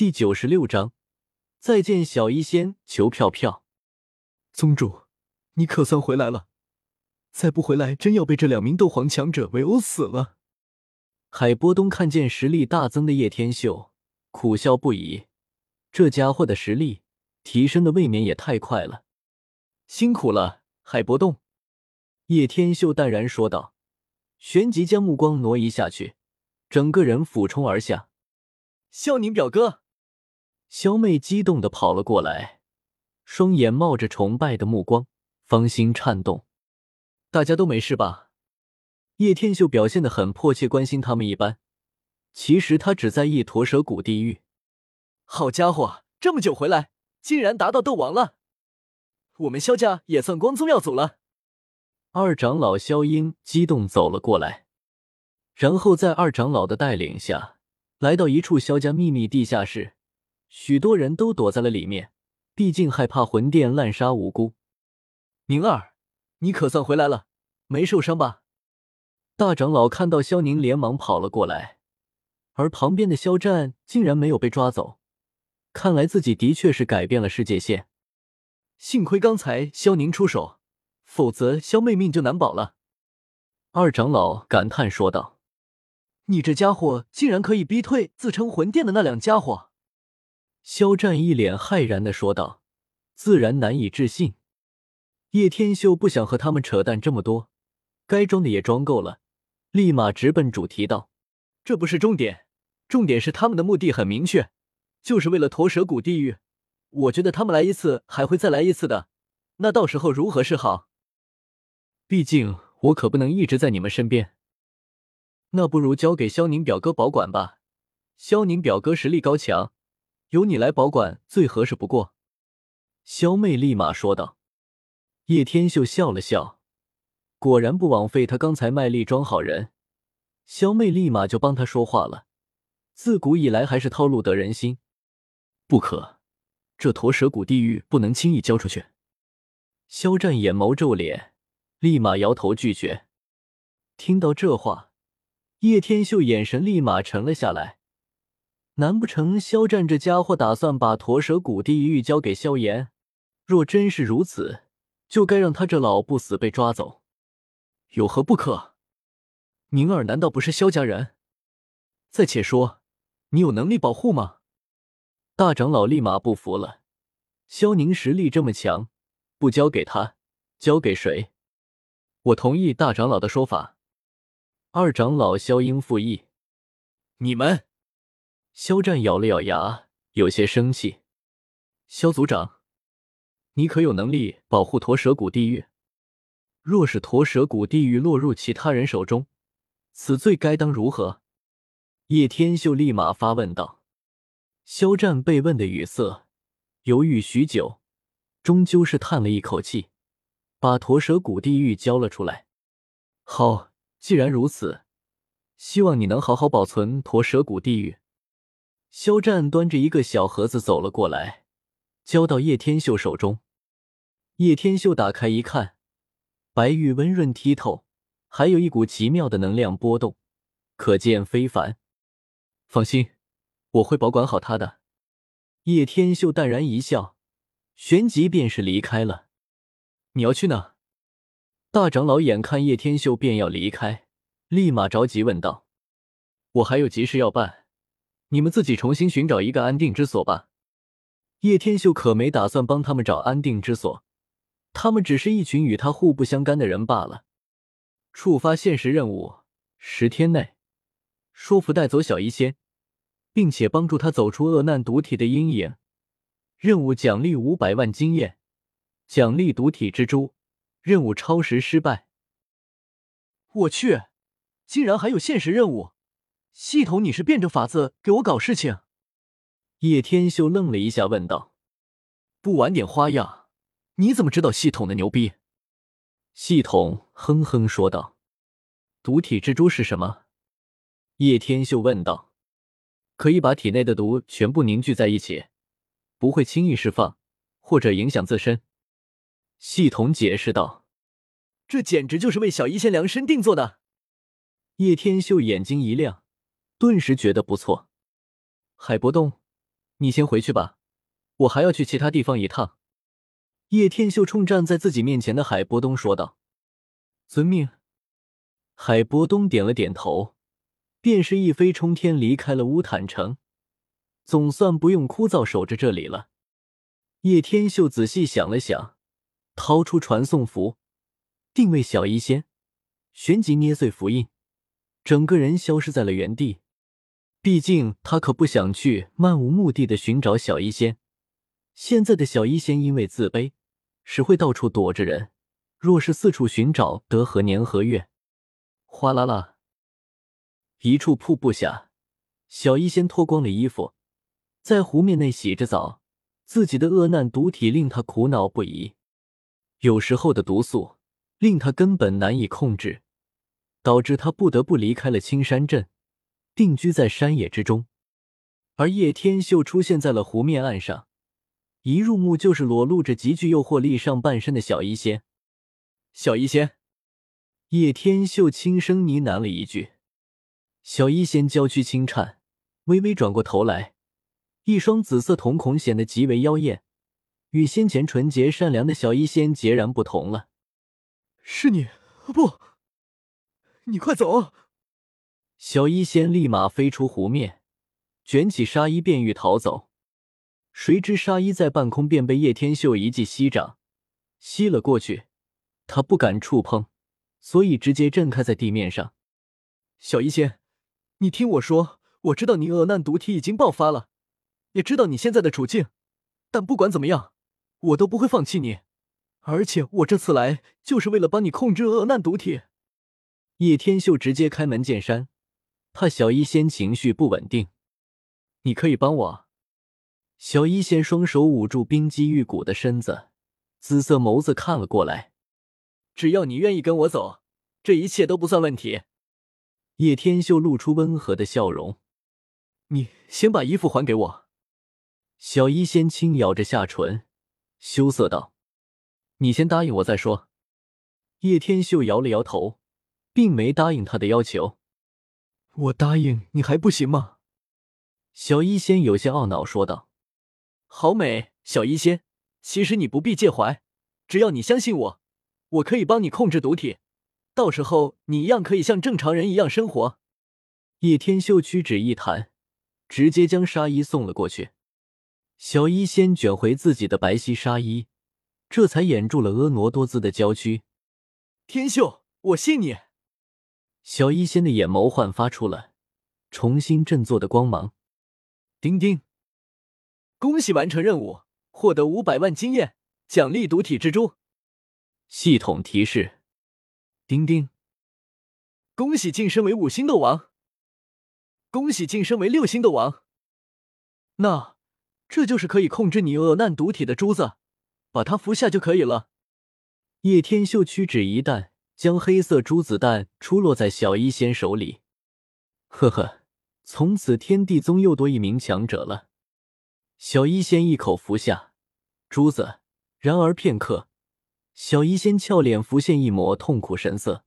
第九十六章，再见小医仙，求票票。宗主，你可算回来了！再不回来，真要被这两名斗皇强者围殴死了。海波东看见实力大增的叶天秀，苦笑不已。这家伙的实力提升的未免也太快了。辛苦了，海波东。叶天秀淡然说道，旋即将目光挪移下去，整个人俯冲而下。萧宁表哥，萧妹激动的跑了过来，双眼冒着崇拜的目光，芳心颤动。大家都没事吧？叶天秀表现的很迫切，关心他们一般。其实他只在意驼蛇谷地狱。好家伙，这么久回来，竟然达到斗王了！我们萧家也算光宗耀祖了。二长老萧英激动走了过来，然后在二长老的带领下，来到一处萧家秘密地下室。许多人都躲在了里面，毕竟害怕魂殿滥杀无辜。宁儿，你可算回来了，没受伤吧？大长老看到萧宁，连忙跑了过来，而旁边的萧战竟然没有被抓走。看来自己的确是改变了世界线。幸亏刚才萧宁出手。否则，萧妹命就难保了。二长老感叹说道：“你这家伙竟然可以逼退自称魂殿的那两家伙！”肖战一脸骇然的说道，自然难以置信。叶天秀不想和他们扯淡这么多，该装的也装够了，立马直奔主题道：“这不是重点，重点是他们的目的很明确，就是为了驼蛇谷地狱。我觉得他们来一次还会再来一次的，那到时候如何是好？”毕竟我可不能一直在你们身边，那不如交给萧宁表哥保管吧。萧宁表哥实力高强，由你来保管最合适不过。萧妹立马说道。叶天秀笑了笑，果然不枉费他刚才卖力装好人。萧妹立马就帮他说话了，自古以来还是套路得人心。不可，这驼蛇谷地狱不能轻易交出去。肖战眼眸皱脸。立马摇头拒绝。听到这话，叶天秀眼神立马沉了下来。难不成肖战这家伙打算把驼蛇谷地狱交给萧炎？若真是如此，就该让他这老不死被抓走。有何不可？宁儿难道不是萧家人？再且说，你有能力保护吗？大长老立马不服了。萧宁实力这么强，不交给他，交给谁？我同意大长老的说法。二长老萧英附议。你们，肖战咬了咬牙，有些生气。肖组长，你可有能力保护驼蛇谷地狱？若是驼蛇谷地狱落入其他人手中，此罪该当如何？叶天秀立马发问道。肖战被问的语塞，犹豫许久，终究是叹了一口气。把驼蛇谷地狱交了出来。好，既然如此，希望你能好好保存驼蛇谷地狱。肖战端着一个小盒子走了过来，交到叶天秀手中。叶天秀打开一看，白玉温润剔透，还有一股奇妙的能量波动，可见非凡。放心，我会保管好它的。叶天秀淡然一笑，旋即便是离开了。你要去哪？大长老眼看叶天秀便要离开，立马着急问道：“我还有急事要办，你们自己重新寻找一个安定之所吧。”叶天秀可没打算帮他们找安定之所，他们只是一群与他互不相干的人罢了。触发现实任务：十天内说服带走小医仙，并且帮助他走出恶难毒体的阴影。任务奖励五百万经验。奖励毒体蜘蛛，任务超时失败。我去，竟然还有现实任务！系统，你是变着法子给我搞事情？叶天秀愣了一下，问道：“不玩点花样，你怎么知道系统的牛逼？”系统哼哼说道：“毒体蜘蛛是什么？”叶天秀问道：“可以把体内的毒全部凝聚在一起，不会轻易释放或者影响自身。”系统解释道：“这简直就是为小医仙量身定做的。”叶天秀眼睛一亮，顿时觉得不错。海波东，你先回去吧，我还要去其他地方一趟。叶天秀冲站在自己面前的海波东说道：“遵命。”海波东点了点头，便是一飞冲天离开了乌坦城，总算不用枯燥守着这里了。叶天秀仔细想了想，掏出传送符，定位小医仙，旋即捏碎符印，整个人消失在了原地。毕竟他可不想去漫无目的的寻找小医仙。现在的小医仙因为自卑，只会到处躲着人。若是四处寻找，得何年何月？哗啦啦，一处瀑布下，小医仙脱光了衣服，在湖面内洗着澡。自己的恶难毒体令他苦恼不已，有时候的毒素令他根本难以控制，导致他不得不离开了青山镇，定居在山野之中。而叶天秀出现在了湖面岸上，一入目就是裸露着极具诱惑力上半身的小医仙。小医仙，叶天秀轻声呢喃了一句。小医仙娇躯轻颤，微微转过头来。一双紫色瞳孔显得极为妖艳，与先前纯洁善良的小医仙截然不同了。是你不？你快走！小医仙立马飞出湖面，卷起纱衣便欲逃走。谁知纱衣在半空便被叶天秀一记吸掌吸了过去，他不敢触碰，所以直接震开在地面上。小医仙，你听我说，我知道你恶难毒体已经爆发了。也知道你现在的处境，但不管怎么样，我都不会放弃你。而且我这次来就是为了帮你控制恶难毒体。叶天秀直接开门见山，怕小医仙情绪不稳定。你可以帮我。小医仙双手捂住冰肌玉骨的身子，紫色眸子看了过来。只要你愿意跟我走，这一切都不算问题。叶天秀露出温和的笑容。你先把衣服还给我。小医仙轻咬着下唇，羞涩道：“你先答应我再说。”叶天秀摇了摇头，并没答应他的要求。“我答应你还不行吗？”小医仙有些懊恼说道。“好美，小医仙，其实你不必介怀，只要你相信我，我可以帮你控制毒体，到时候你一样可以像正常人一样生活。”叶天秀屈指一弹，直接将纱衣送了过去。小医仙卷回自己的白皙纱衣，这才掩住了婀娜多姿的娇躯。天秀，我信你。小医仙的眼眸焕发出了重新振作的光芒。丁丁，恭喜完成任务，获得五百万经验，奖励毒体蜘蛛。系统提示：丁丁，恭喜晋升为五星斗王。恭喜晋升为六星斗王。那。这就是可以控制你恶难毒体的珠子，把它服下就可以了。叶天秀屈指一弹，将黑色珠子弹出落在小医仙手里。呵呵，从此天地宗又多一名强者了。小医仙一口服下珠子，然而片刻，小医仙俏脸浮现一抹痛苦神色。